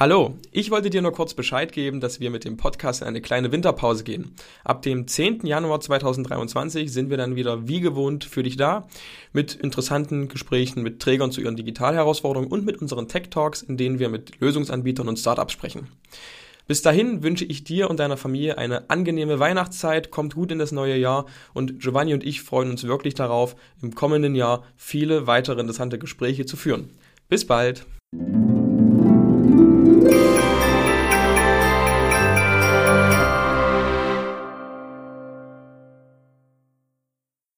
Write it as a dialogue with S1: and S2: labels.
S1: Hallo, ich wollte dir nur kurz Bescheid geben, dass wir mit dem Podcast in eine kleine Winterpause gehen. Ab dem 10. Januar 2023 sind wir dann wieder wie gewohnt für dich da, mit interessanten Gesprächen mit Trägern zu ihren Digitalherausforderungen und mit unseren Tech Talks, in denen wir mit Lösungsanbietern und Startups sprechen. Bis dahin wünsche ich dir und deiner Familie eine angenehme Weihnachtszeit, kommt gut in das neue Jahr und Giovanni und ich freuen uns wirklich darauf, im kommenden Jahr viele weitere interessante Gespräche zu führen. Bis bald!